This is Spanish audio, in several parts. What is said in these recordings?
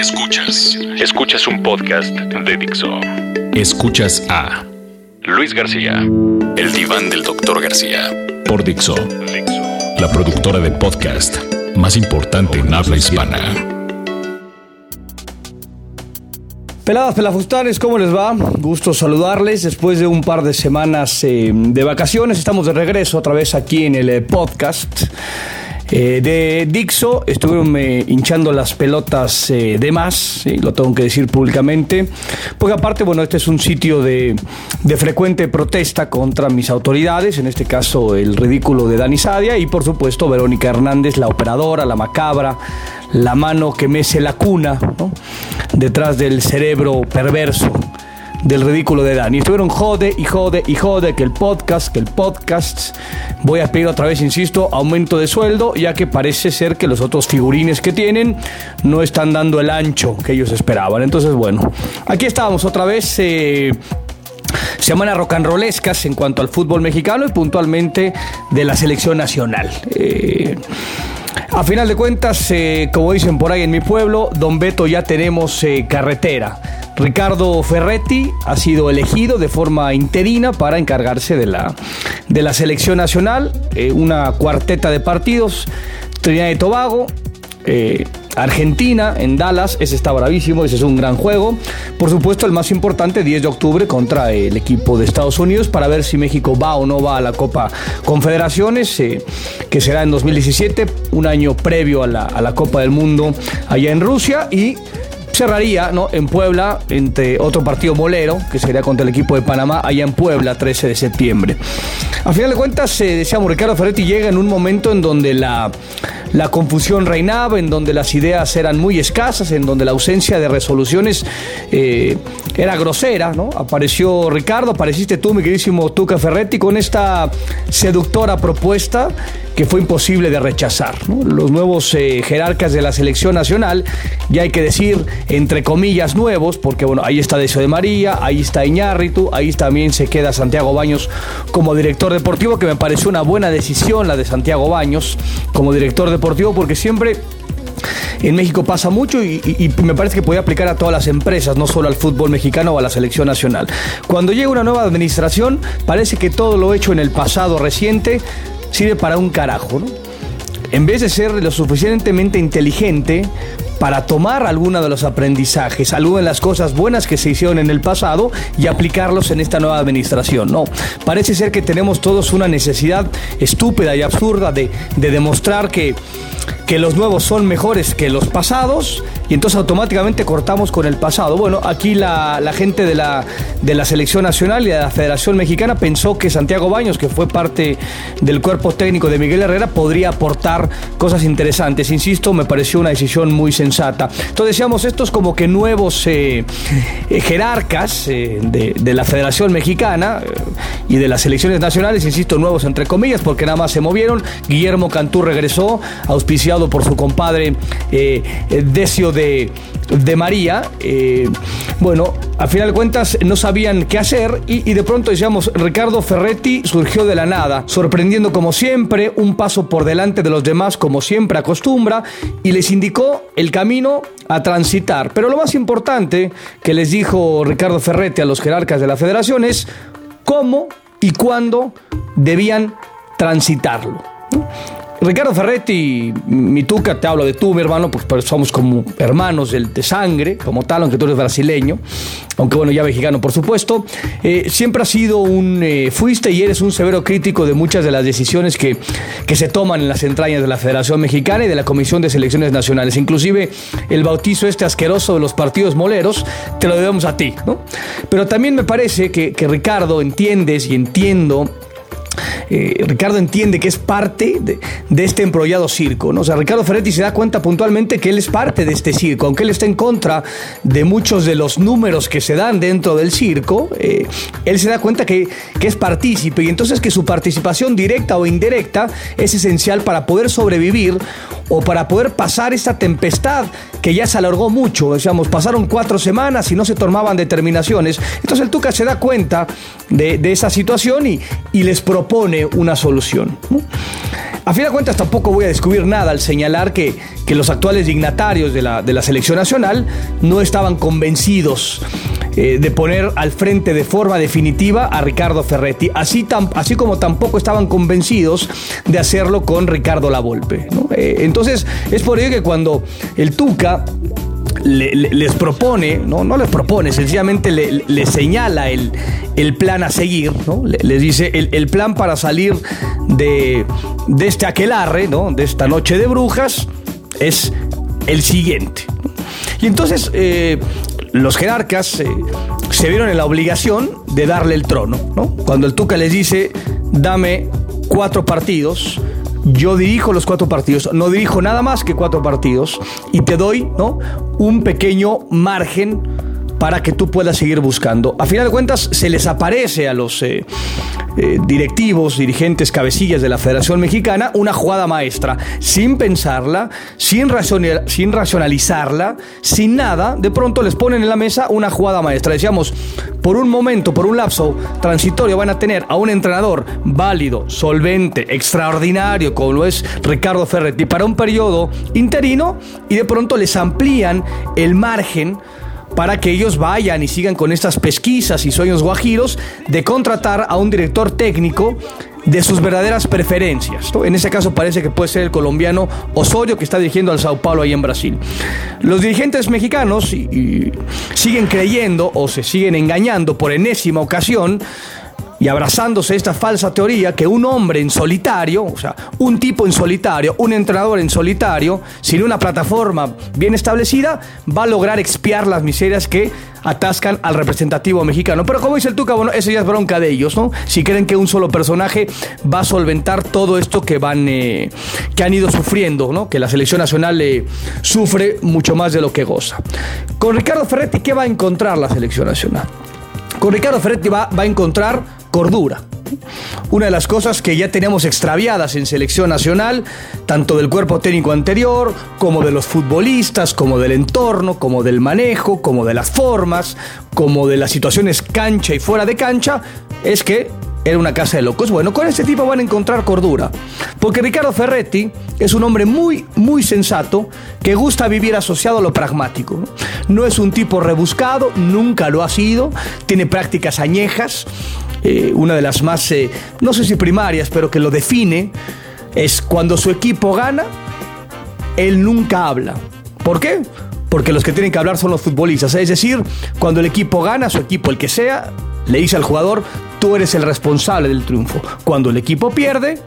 Escuchas. Escuchas un podcast de Dixo. Escuchas a Luis García. El diván del doctor García. Por Dixo. La productora de podcast más importante en habla hispana. Peladas, pelafustanes, ¿cómo les va? Gusto saludarles después de un par de semanas eh, de vacaciones. Estamos de regreso otra vez aquí en el eh, podcast. Eh, de Dixo estuvieron eh, hinchando las pelotas eh, de más, lo tengo que decir públicamente, porque aparte, bueno, este es un sitio de, frecuente protesta contra mis autoridades, en este caso el ridículo de Dani Sadia y por supuesto Verónica Hernández, la operadora, la macabra, la mano que mece la cuna, detrás del cerebro perverso del ridículo de Dani. Estuvieron jode y jode y jode que el podcast, que el podcast. Voy a pedir otra vez, insisto, aumento de sueldo, ya que parece ser que los otros figurines que tienen no están dando el ancho que ellos esperaban. Entonces, bueno, aquí estábamos otra vez. Eh, semana rock and rollescas en cuanto al fútbol mexicano y puntualmente de la selección nacional. Eh, a final de cuentas, eh, como dicen por ahí en mi pueblo, Don Beto ya tenemos eh, carretera. Ricardo Ferretti ha sido elegido de forma interina para encargarse de la, de la selección nacional, eh, una cuarteta de partidos, Trinidad y Tobago, eh, Argentina en Dallas, ese está bravísimo, ese es un gran juego. Por supuesto, el más importante, 10 de octubre contra el equipo de Estados Unidos para ver si México va o no va a la Copa Confederaciones, eh, que será en 2017, un año previo a la, a la Copa del Mundo allá en Rusia y cerraría ¿no? en Puebla entre otro partido molero, que sería contra el equipo de Panamá, allá en Puebla, 13 de septiembre. A final de cuentas, eh, decíamos, Ricardo Ferretti llega en un momento en donde la, la confusión reinaba, en donde las ideas eran muy escasas, en donde la ausencia de resoluciones eh, era grosera, ¿no? Apareció Ricardo, apareciste tú, mi queridísimo Tuca Ferretti, con esta seductora propuesta que fue imposible de rechazar. Los nuevos eh, jerarcas de la selección nacional, ya hay que decir, entre comillas, nuevos, porque bueno, ahí está Decio de María, ahí está Iñárritu, ahí también se queda Santiago Baños como director deportivo, que me pareció una buena decisión la de Santiago Baños como director deportivo, porque siempre en México pasa mucho y, y, y, me parece que puede aplicar a todas las empresas, no solo al fútbol mexicano o a la selección nacional. Cuando llega una nueva administración, parece que todo lo hecho en el pasado reciente sirve para un carajo, ¿no? En vez de ser lo suficientemente inteligente para tomar alguno de los aprendizajes, algunas de las cosas buenas que se hicieron en el pasado y aplicarlos en esta nueva administración. No, parece ser que tenemos todos una necesidad estúpida y absurda de, de demostrar que, que los nuevos son mejores que los pasados y entonces automáticamente cortamos con el pasado. Bueno, aquí la, gente de la, de la Selección Nacional y de la Federación Mexicana pensó que Santiago Baños, que fue parte del cuerpo técnico de Miguel Herrera, podría aportar cosas interesantes. Insisto, me pareció una decisión muy sensata. Entonces decíamos, estos como que nuevos eh, eh, jerarcas eh, de, la Federación Mexicana y de las selecciones nacionales, insisto, nuevos entre comillas, porque nada más se movieron. Guillermo Cantú regresó, auspiciado por su compadre Decio de de, de María, eh, bueno, a final de cuentas no sabían qué hacer y, y, de pronto decíamos, Ricardo Ferretti surgió de la nada, sorprendiendo como siempre, un paso por delante de los demás como siempre acostumbra y les indicó el camino a transitar. Pero lo más importante que les dijo Ricardo Ferretti a los jerarcas de la federación es cómo y cuándo debían transitarlo. Ricardo Ferretti, mi tuca, te hablo de tú, mi hermano, pues, somos como hermanos de, de, sangre, como tal, aunque tú eres brasileño, aunque bueno, ya mexicano, por supuesto. Eh, siempre has sido un, eh, fuiste y eres un severo crítico de muchas de las decisiones que, que se toman en las entrañas de la Federación Mexicana y de la Comisión de Selecciones Nacionales. Inclusive el bautizo este asqueroso de los partidos moleros, te lo debemos a ti, ¿no? Pero también me parece que, que Ricardo entiendes y entiendo eh, Ricardo entiende que es parte de, este embrollado circo. ¿no? O Ricardo Ferretti se da cuenta puntualmente que él es parte de este circo, aunque él está en contra de muchos de los números que se dan dentro del circo, eh, él se da cuenta que, que, es partícipe y entonces que su participación directa o indirecta es esencial para poder sobrevivir o para poder pasar esta tempestad que ya se alargó mucho. Decíamos, pasaron cuatro semanas y no se tomaban determinaciones. Entonces el Tuca se da cuenta de, de esa situación y, y les propone una solución. ¿no? A fin de cuentas tampoco voy a descubrir nada al señalar que, que los actuales dignatarios de la, de la selección nacional no estaban convencidos eh, de poner al frente de forma definitiva a Ricardo Ferretti, así, así como tampoco estaban convencidos de hacerlo con Ricardo Lavolpe. Eh, entonces, es por ello que cuando el Tuca les propone, no, no les propone, sencillamente le, señala el, el, plan a seguir, ¿no? les dice el, plan para salir de, de este aquelarre, ¿no? de esta noche de brujas, es el siguiente. Y entonces eh, los jerarcas eh, se vieron en la obligación de darle el trono. ¿no? Cuando el Tuca les dice, dame cuatro partidos, yo dirijo los cuatro partidos, no dirijo nada más que cuatro partidos y te doy ¿no? un pequeño margen para que tú puedas seguir buscando. A final de cuentas, se les aparece a los eh, eh, directivos, dirigentes, cabecillas de la Federación Mexicana una jugada maestra, sin pensarla, sin, sin racionalizarla, sin nada, de pronto les ponen en la mesa una jugada maestra. Decíamos, por un momento, por un lapso transitorio, van a tener a un entrenador válido, solvente, extraordinario, como lo es Ricardo Ferretti, para un periodo interino y de pronto les amplían el margen para que ellos vayan y sigan con estas pesquisas y sueños guajiros de contratar a un director técnico de sus verdaderas preferencias. En ese caso parece que puede ser el colombiano Osorio que está dirigiendo al Sao Paulo ahí en Brasil. Los dirigentes mexicanos siguen creyendo o se siguen engañando por enésima ocasión y abrazándose esta falsa teoría que un hombre en solitario, o sea, un tipo en solitario, un entrenador en solitario, sin una plataforma bien establecida, va a lograr expiar las miserias que atascan al representativo mexicano. Pero como dice el Tuca, bueno, eso ya es bronca de ellos, ¿no? Si creen que un solo personaje va a solventar todo esto que van, eh, que han ido sufriendo, ¿no? Que la selección nacional eh, sufre mucho más de lo que goza. Con Ricardo Ferretti, ¿qué va a encontrar la selección nacional? Con Ricardo Ferretti va, va a encontrar cordura. Una de las cosas que ya tenemos extraviadas en selección nacional, tanto del cuerpo técnico anterior, como de los futbolistas, como del entorno, como del manejo, como de las formas, como de las situaciones cancha y fuera de cancha, es que era una casa de locos. Bueno, con este tipo van a encontrar cordura. Porque Ricardo Ferretti es un hombre muy, muy sensato que gusta vivir asociado a lo pragmático. No es un tipo rebuscado, nunca lo ha sido, tiene prácticas añejas. Eh, una de las más, eh, no sé si primarias, pero que lo define, es cuando su equipo gana, él nunca habla. ¿Por qué? Porque los que tienen que hablar son los futbolistas. Es decir, cuando el equipo gana, su equipo, el que sea, le dice al jugador, tú eres el responsable del triunfo. Cuando el equipo pierde,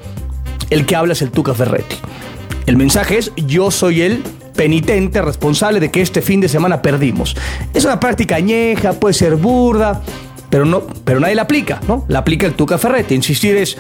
el que habla es el Tuca Ferretti. El mensaje es, yo soy el penitente responsable de que este fin de semana perdimos. Es una práctica añeja, puede ser burda, pero, no, pero nadie la aplica, ¿no? La aplica el Tuca Ferretti. Insistir es,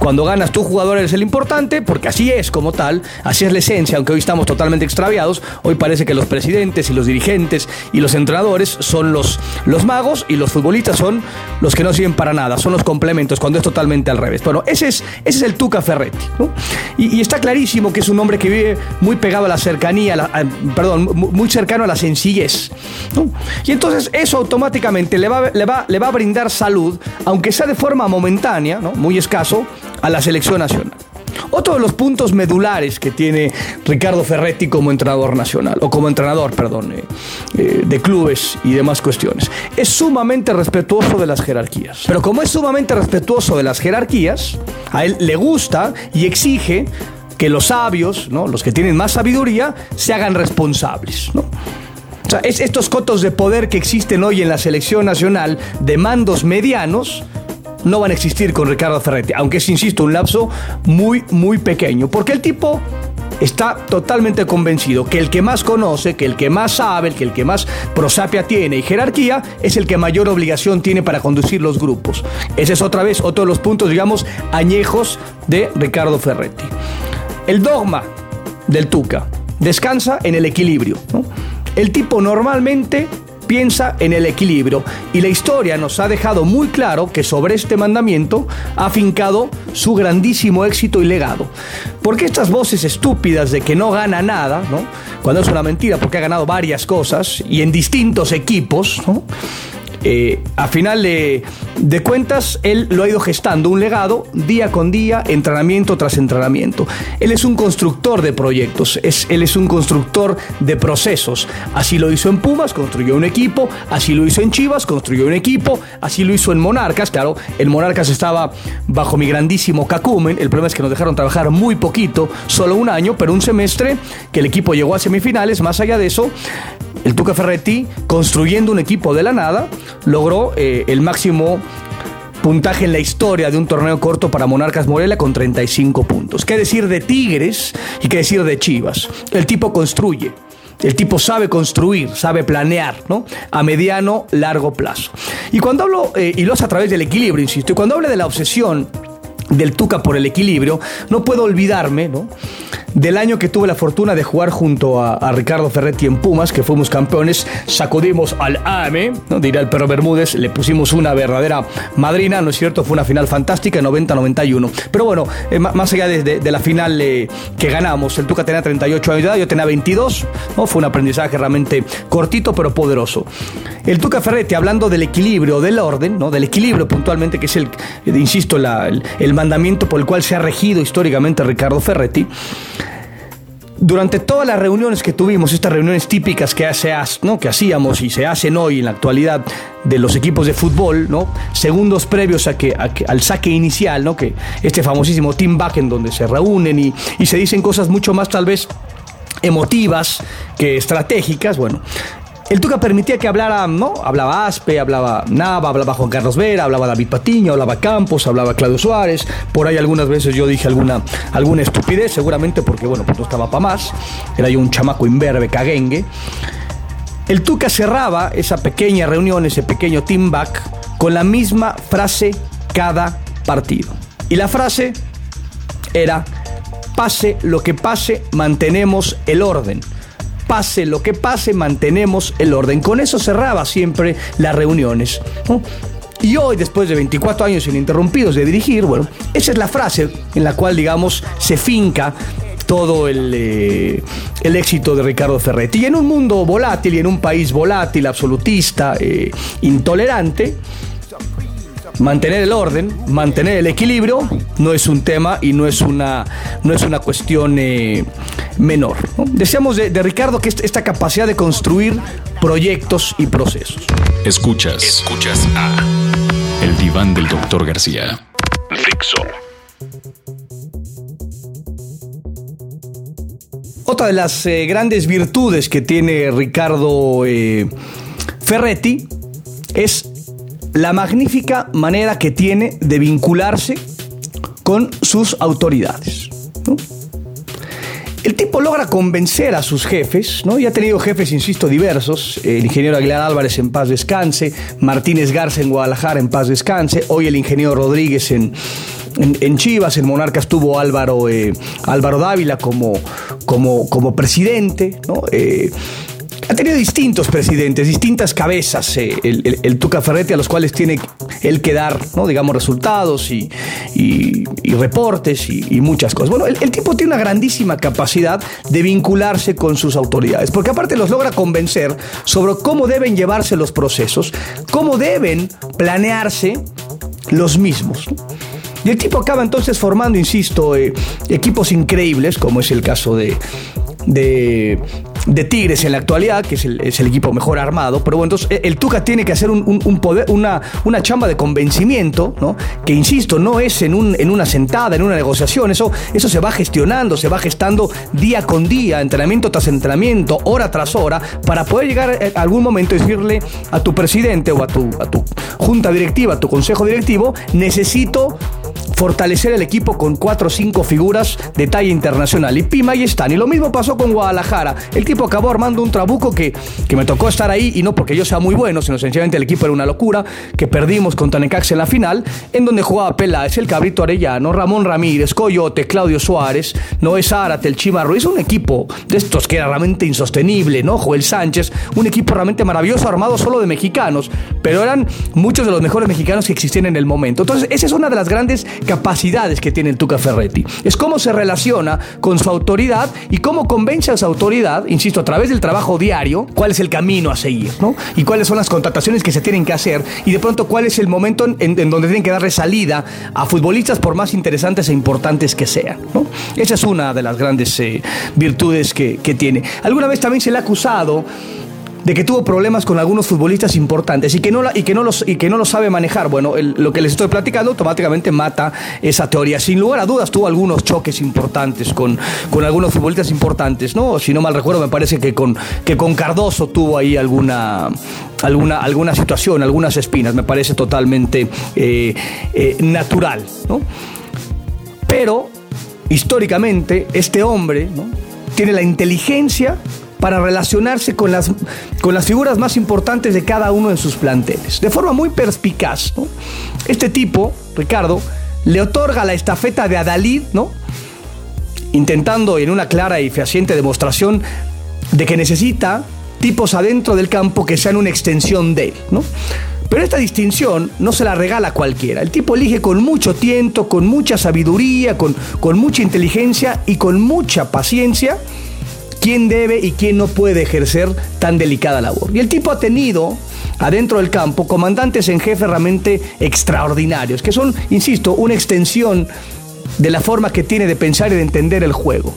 cuando ganas tu jugador eres el importante, porque así es como tal, así es la esencia, aunque hoy estamos totalmente extraviados, hoy parece que los presidentes y los dirigentes y los entrenadores son los, los magos y los futbolistas son los que no sirven para nada, son los complementos, cuando es totalmente al revés. Bueno, ese es, ese es el Tuca Ferretti, ¿no? y, está clarísimo que es un hombre que vive muy pegado a la cercanía, perdón, muy cercano a la sencillez. ¿no? Y entonces eso automáticamente le va, le, va, le va brindar salud, aunque sea de forma momentánea, ¿no? muy escaso, a la selección nacional. Otro de los puntos medulares que tiene Ricardo Ferretti como entrenador nacional, o como entrenador, perdón, eh, eh, de clubes y demás cuestiones, es sumamente respetuoso de las jerarquías. Pero como es sumamente respetuoso de las jerarquías, a él le gusta y exige que los sabios, ¿no? los que tienen más sabiduría, se hagan responsables. O sea, es estos cotos de poder que existen hoy en la selección nacional de mandos medianos, no van a existir con Ricardo Ferretti, aunque es, insisto, un lapso muy, muy pequeño, porque el tipo está totalmente convencido que el que más conoce, que el que más sabe, que el que más prosapia tiene y jerarquía es el que mayor obligación tiene para conducir los grupos. Ese es otra vez otro de los puntos, digamos, añejos de Ricardo Ferretti. El dogma del Tuca descansa en el equilibrio. El tipo normalmente piensa en el equilibrio y la historia nos ha dejado muy claro que sobre este mandamiento ha fincado su grandísimo éxito y legado. Porque estas voces estúpidas de que no gana nada, cuando es una mentira porque ha ganado varias cosas y en distintos equipos, eh, a final de, cuentas, él lo ha ido gestando, un legado día con día, entrenamiento tras entrenamiento. Él es un constructor de proyectos, él es un constructor de procesos. Así lo hizo en Pumas, construyó un equipo, así lo hizo en Chivas, construyó un equipo, así lo hizo en Monarcas, claro, el Monarcas estaba bajo mi grandísimo cacumen, el problema es que nos dejaron trabajar muy poquito, solo un año, pero un semestre que el equipo llegó a semifinales, más allá de eso, el Tuca Ferretti, construyendo un equipo de la nada, logró eh, el máximo puntaje en la historia de un torneo corto para Monarcas Morelia con 35 puntos. ¿Qué decir de Tigres y qué decir de Chivas? El tipo construye. El tipo sabe construir, sabe planear, ¿no? A mediano, largo plazo. Y cuando hablo, eh, y lo hace a través del equilibrio, insisto, y cuando hablo de la obsesión del Tuca por el equilibrio, no puedo olvidarme, ¿no? Del año que tuve la fortuna de jugar junto a, Ricardo Ferretti en Pumas, que fuimos campeones, sacudimos al AME, ¿no? dirá el perro Bermúdez, le pusimos una verdadera madrina, ¿no es cierto? Fue una final fantástica, 90-91. Pero bueno, eh, más allá de, la final eh, que ganamos, el Tuca tenía 38 años de edad, yo tenía 22, ¿no? Fue un aprendizaje realmente cortito pero poderoso. El Tuca Ferretti, hablando del equilibrio, del orden, ¿no? del equilibrio puntualmente, que es el, insisto, el, el mandamiento por el cual se ha regido históricamente Ricardo Ferretti, durante todas las reuniones que tuvimos, estas reuniones típicas que, hace, ¿no? que hacíamos y se hacen hoy en la actualidad de los equipos de fútbol, ¿no? segundos previos a que, al saque inicial, ¿no? que este famosísimo team back en donde se reúnen y, y se dicen cosas mucho más tal vez emotivas que estratégicas, bueno, el Tuca permitía que hablara, ¿no? Hablaba Aspe, hablaba Nava, hablaba Juan Carlos Vera, hablaba David Patiño, hablaba Campos, hablaba Claudio Suárez. Por ahí algunas veces yo dije alguna, alguna estupidez, seguramente porque, bueno, pues no estaba para más. Era yo un chamaco imberbe, caguengue. El Tuca cerraba esa pequeña reunión, ese pequeño team back, con la misma frase cada partido. Y la frase era, pase lo que pase, mantenemos el orden pase lo que pase, mantenemos el orden. Con eso cerraba siempre las reuniones. Y hoy, después de 24 años ininterrumpidos de dirigir, bueno, esa es la frase en la cual, digamos, se finca todo el, eh, el, éxito de Ricardo Ferretti. Y en un mundo volátil y en un país volátil, absolutista, eh, intolerante, mantener el orden, mantener el equilibrio, no es un tema y no es una, no es una cuestión eh, menor. Deseamos de, Ricardo que esta capacidad de construir proyectos y procesos. Escuchas. Escuchas a El diván del doctor García. Fixo. Otra de las eh, grandes virtudes que tiene Ricardo eh, Ferretti es la magnífica manera que tiene de vincularse con sus autoridades. El tipo logra convencer a sus jefes, ¿no? Y ha tenido jefes, insisto, diversos. El ingeniero Aguilar Álvarez en paz descanse, Martínez Garza en Guadalajara en paz descanse, hoy el ingeniero Rodríguez en, en, Chivas, en Monarcas tuvo Álvaro, eh, Álvaro Dávila como, como, como presidente, ¿no? Eh, ha tenido distintos presidentes, distintas cabezas, eh, el, Tuca Ferretti, a los cuales tiene él que dar, digamos, resultados y, reportes y, muchas cosas. Bueno, el, tipo tiene una grandísima capacidad de vincularse con sus autoridades, porque aparte los logra convencer sobre cómo deben llevarse los procesos, cómo deben planearse los mismos. Y el tipo acaba entonces formando, insisto, eh, equipos increíbles, como es el caso de, de, de Tigres en la actualidad, que es el, equipo mejor armado, pero bueno, entonces el Tuca tiene que hacer un, poder, una, una chamba de convencimiento, ¿no? Que insisto, no es en, un, en una sentada, en una negociación, eso, eso se va gestionando, se va gestando día con día, entrenamiento tras entrenamiento, hora tras hora, para poder llegar a algún momento y decirle a tu presidente o a tu, a tu junta directiva, a tu consejo directivo, necesito fortalecer el equipo con cuatro o cinco figuras de talla internacional. Y Pima ahí están. Y lo mismo pasó con Guadalajara. El tipo acabó armando un trabuco que, que me tocó estar ahí, y no porque yo sea muy bueno, sino sencillamente el equipo era una locura, que perdimos contra Necaxa en la final, en donde jugaba Peláez, el Cabrito Arellano, Ramón Ramírez, Coyote, Claudio Suárez, Noé Zárate, el Chima Ruiz, un equipo de estos que era realmente insostenible, ¿no? Joel Sánchez, un equipo realmente maravilloso, armado solo de mexicanos, pero eran muchos de los mejores mexicanos que existían en el momento. Entonces, esa es una de las grandes capacidades que tiene el Tuca Ferretti. Es cómo se relaciona con su autoridad y cómo convence a su autoridad, insisto, a través del trabajo diario, cuál es el camino a seguir, ¿no? Y cuáles son las contrataciones que se tienen que hacer y de pronto cuál es el momento en, donde tienen que darle salida a futbolistas por más interesantes e importantes que sean, ¿no? Esa es una de las grandes eh, virtudes que, que tiene. Alguna vez también se le ha acusado de que tuvo problemas con algunos futbolistas importantes y que no, y que no, los, y que no lo sabe manejar. Bueno, lo que les estoy platicando automáticamente mata esa teoría. Sin lugar a dudas tuvo algunos choques importantes con, con algunos futbolistas importantes, ¿no? Si no mal recuerdo, me parece que con, que con Cardoso tuvo ahí alguna, alguna, alguna situación, algunas espinas. Me parece totalmente eh, eh, natural, ¿no? Pero, históricamente, este hombre tiene la inteligencia para relacionarse con las, con las figuras más importantes de cada uno de sus planteles. De forma muy perspicaz, Este tipo, Ricardo, le otorga la estafeta de Adalid, ¿no? Intentando en una clara y fehaciente demostración de que necesita tipos adentro del campo que sean una extensión de él, ¿no? Pero esta distinción no se la regala cualquiera. El tipo elige con mucho tiento, con mucha sabiduría, con, con mucha inteligencia y con mucha paciencia quién debe y quién no puede ejercer tan delicada labor. Y el tipo ha tenido adentro del campo comandantes en jefe realmente extraordinarios, que son, insisto, una extensión de la forma que tiene de pensar y de entender el juego.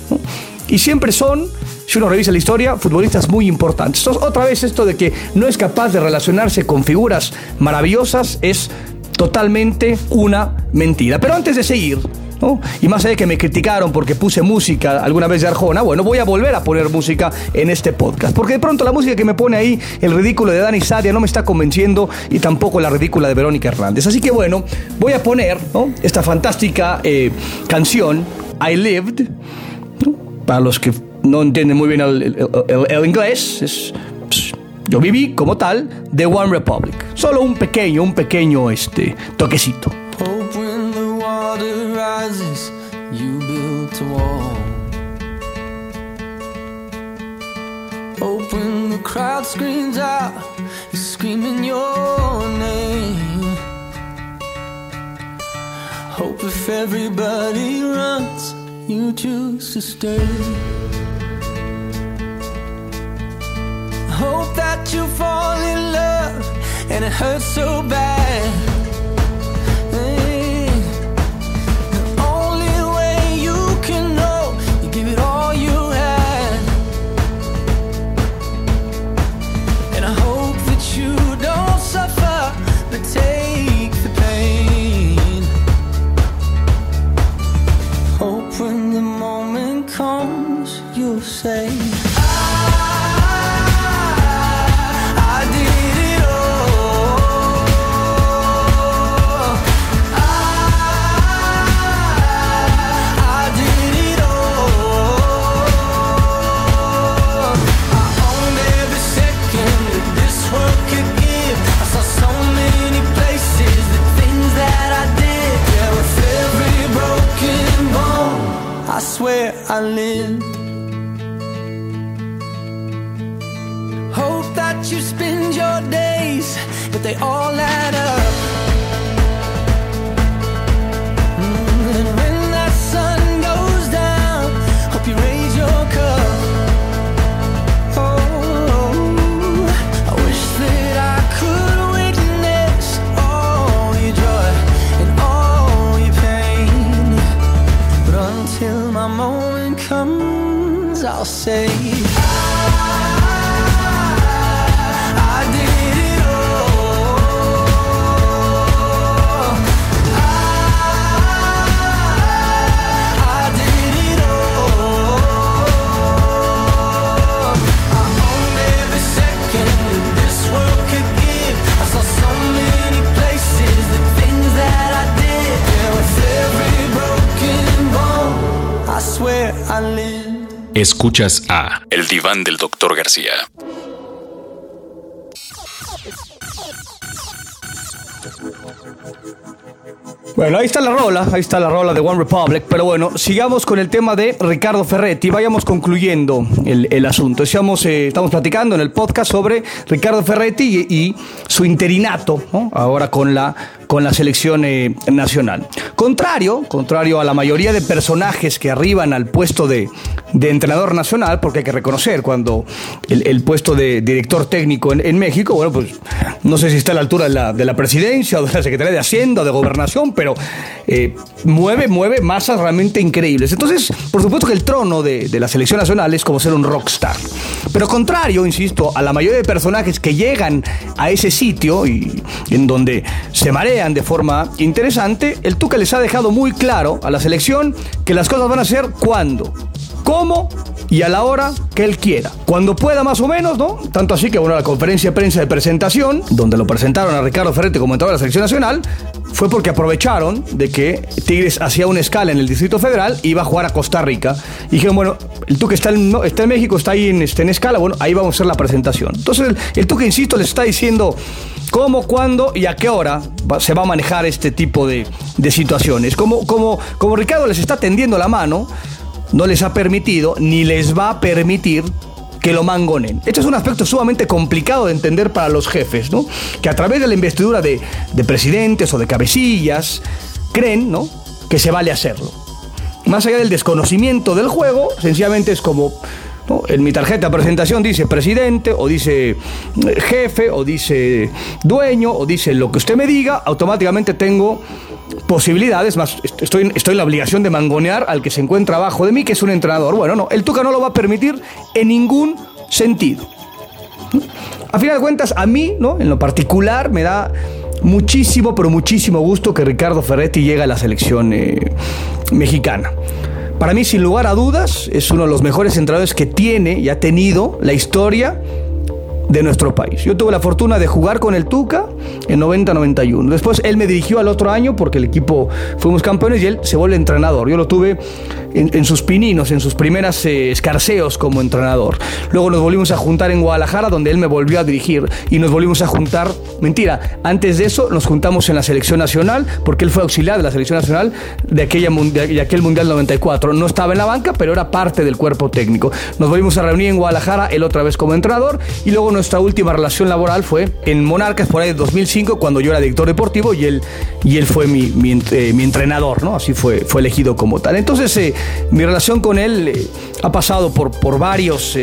Y siempre son, si uno revisa la historia, futbolistas muy importantes. Otra vez esto de que no es capaz de relacionarse con figuras maravillosas es totalmente una mentira. Pero antes de seguir, y más allá de que me criticaron porque puse música alguna vez de Arjona, bueno, voy a volver a poner música en este podcast. Porque de pronto la música que me pone ahí, el ridículo de Dani Sadia, no me está convenciendo y tampoco la ridícula de Verónica Hernández. Así que bueno, voy a poner esta fantástica eh, canción, I Lived, para los que no entienden muy bien el, inglés, es yo viví como tal de One Republic. Solo un pequeño, un pequeño este, toquecito. Rises, you built a wall. Open the crowd screams out, you're screaming your name. Hope if everybody runs, you choose to stay. Hope that you fall in love and it hurts so bad. until my moment comes, I'll say I, I, did. Escuchas a El Diván del Doctor García. Bueno, ahí está la rola, ahí está la rola de One Republic, pero bueno, sigamos con el tema de Ricardo Ferretti, vayamos concluyendo el, asunto. Estamos, eh, estamos platicando en el podcast sobre Ricardo Ferretti y, su interinato, ahora con la, con la selección eh, nacional. Contrario, contrario a la mayoría de personajes que arriban al puesto de, entrenador nacional, porque hay que reconocer cuando el, puesto de director técnico en, México, bueno, pues no sé si está a la altura de la, de la presidencia o de la Secretaría de Hacienda o de Gobernación, pero eh, mueve, mueve masas realmente increíbles. Entonces, por supuesto que el trono de, la selección nacional es como ser un rockstar. Pero contrario, insisto, a la mayoría de personajes que llegan a ese sitio y en donde se marean de forma interesante, el Tuca les ha dejado muy claro a la selección que las cosas van a ser cuando, cómo y a la hora que él quiera. Cuando pueda más o menos, ¿no? Tanto así que, bueno, la conferencia de prensa de presentación, donde lo presentaron a Ricardo Ferretti como entrenador de la selección nacional, fue porque aprovecharon de que Tigres hacía una escala en el Distrito Federal y iba a jugar a Costa Rica. Y dijeron, bueno, el Tuque está en, está en México, está ahí en, este, en escala, bueno, ahí vamos a hacer la presentación. Entonces, el, el Tuque, insisto, les está diciendo cómo, cuándo y a qué hora se va a manejar este tipo de, de situaciones. Como, como, como Ricardo les está tendiendo la mano, no les ha permitido ni les va a permitir que lo mangonen. Esto es un aspecto sumamente complicado de entender para los jefes, ¿no? Que a través de la investidura de, presidentes o de cabecillas creen, ¿no? Que se vale hacerlo. Más allá del desconocimiento del juego, sencillamente es como En mi tarjeta de presentación dice presidente, o dice eh, jefe, o dice dueño, o dice lo que usted me diga, automáticamente tengo posibilidades, más estoy, estoy en la obligación de mangonear al que se encuentra abajo de mí, que es un entrenador. Bueno, no, el Tuca no lo va a permitir en ningún sentido. A final de cuentas, a mí, ¿no? En lo particular, me da muchísimo, pero muchísimo gusto que Ricardo Ferretti llegue a la selección eh, mexicana. Para mí, sin lugar a dudas, es uno de los mejores entrenadores que tiene y ha tenido la historia de nuestro país. Yo tuve la fortuna de jugar con el Tuca en 90-91. Después él me dirigió al otro año porque el equipo fuimos campeones y él se vuelve entrenador. Yo lo tuve en, sus pininos, en sus primeras eh, escarceos como entrenador. Luego nos volvimos a juntar en Guadalajara donde él me volvió a dirigir y nos volvimos a juntar, mentira, antes de eso nos juntamos en la selección nacional porque él fue auxiliar de la selección nacional de, aquella, de aquel Mundial 94. No estaba en la banca, pero era parte del cuerpo técnico. Nos volvimos a reunir en Guadalajara, él otra vez como entrenador y luego nos nuestra última relación laboral fue en Monarcas por ahí de 2005 cuando yo era director deportivo y él, y él fue mi, mi, eh, entrenador, ¿no? Así fue, fue elegido como tal. Entonces eh, mi relación con él eh, ha pasado por, por, varios,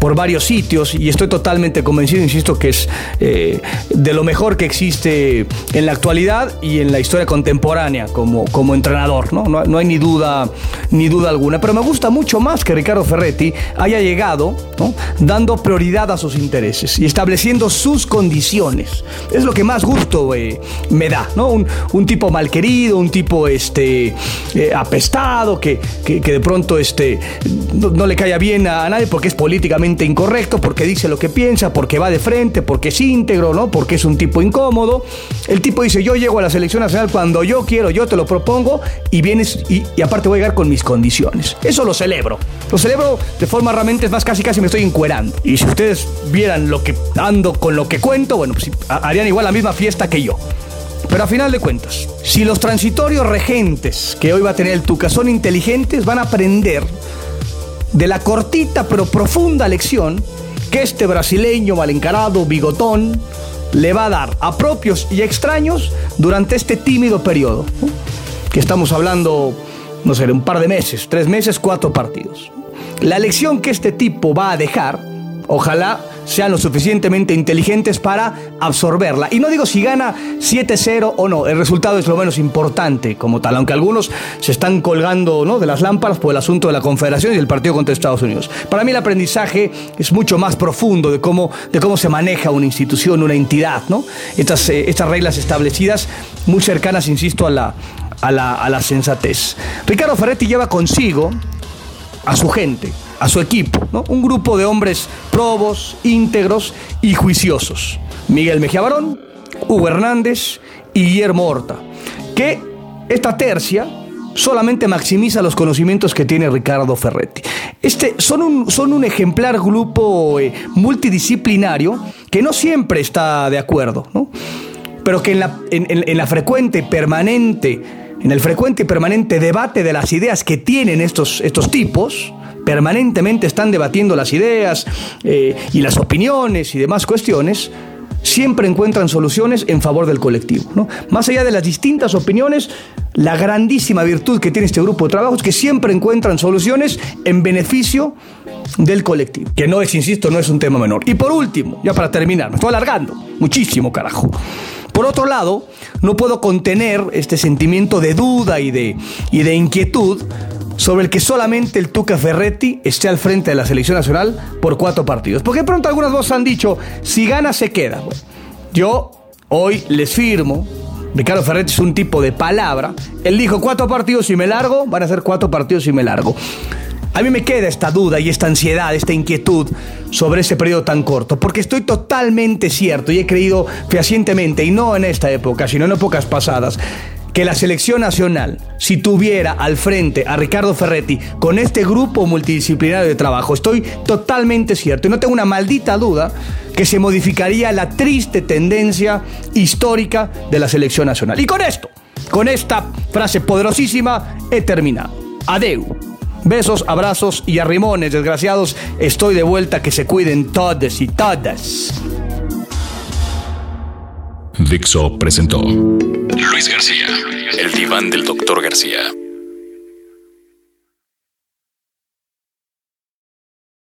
por varios sitios y estoy totalmente convencido, insisto, que es de lo mejor que existe en la actualidad y en la historia contemporánea como, como entrenador, ¿no? ¿no? hay ni duda, ni duda alguna. Pero me gusta mucho más que Ricardo Ferretti haya llegado dando prioridad a sus intereses y estableciendo sus condiciones. Es lo que más gusto eh, me da, ¿no? Un, un, tipo malquerido, un tipo este, eh, apestado, que, que, de pronto este, no, le caiga bien a, nadie porque es políticamente incorrecto, porque dice lo que piensa, porque va de frente, porque es íntegro, ¿no? Porque es un tipo incómodo. El tipo dice, yo llego a la selección nacional cuando yo quiero, yo te lo propongo y vienes y, y aparte voy a llegar con mis condiciones. Eso lo celebro. Lo celebro de forma realmente es más casi casi me estoy encuerando. Y si ustedes vieran lo que ando con lo que cuento, bueno, pues harían igual la misma fiesta que yo. Pero a final de cuentas, si los transitorios regentes que hoy va a tener el Tuca son inteligentes, van a aprender de la cortita pero profunda lección que este brasileño mal encarado, bigotón, le va a dar a propios y extraños durante este tímido periodo. Que estamos hablando, no sé, un par de meses, tres meses, cuatro partidos. La lección que este tipo va a dejar, ojalá sean lo suficientemente inteligentes para absorberla. Y no digo si gana 7-0 o no, el resultado es lo menos importante como tal, aunque algunos se están colgando ¿no? de las lámparas por el asunto de la Confederación y el partido contra Estados Unidos. Para mí el aprendizaje es mucho más profundo de cómo, de cómo se maneja una institución, una entidad, ¿no? Estas, eh, estas reglas establecidas muy cercanas, insisto, a la, a la, a la sensatez. Ricardo Ferretti lleva consigo a su gente, a su equipo, ¿no? un grupo de hombres probos, íntegros y juiciosos. Miguel Mejía Barón, Hugo Hernández y Guillermo Horta, que esta tercia solamente maximiza los conocimientos que tiene Ricardo Ferretti. Este, son, un, son un ejemplar grupo eh, multidisciplinario que no siempre está de acuerdo. ¿no? pero que en la, en, la frecuente, permanente, en el frecuente y permanente debate de las ideas que tienen estos, estos tipos, permanentemente están debatiendo las ideas eh, y las opiniones y demás cuestiones, siempre encuentran soluciones en favor del colectivo. ¿no? Más allá de las distintas opiniones, la grandísima virtud que tiene este grupo de trabajo es que siempre encuentran soluciones en beneficio del colectivo. Que no es, insisto, no es un tema menor. Y por último, ya para terminar, me estoy alargando muchísimo, carajo. Por otro lado, no puedo contener este sentimiento de duda y de, y de inquietud sobre el que solamente el Tuca Ferretti esté al frente de la selección nacional por cuatro partidos. Porque pronto algunas voces han dicho, si gana se queda. yo hoy les firmo, Ricardo Ferretti es un tipo de palabra, él dijo cuatro partidos y me largo, van a ser cuatro partidos y me largo. A mí me queda esta duda y esta ansiedad, esta inquietud sobre ese periodo tan corto, porque estoy totalmente cierto y he creído fehacientemente, y no en esta época, sino en épocas pasadas, que la selección nacional, si tuviera al frente a Ricardo Ferretti con este grupo multidisciplinario de trabajo, estoy totalmente cierto y no tengo una maldita duda que se modificaría la triste tendencia histórica de la selección nacional. Y con esto, con esta frase poderosísima, he terminado. Adeu. Besos, abrazos y arrimones, desgraciados. Estoy de vuelta, que se cuiden todos y todas. Dixo presentó Luis García, el diván del doctor García.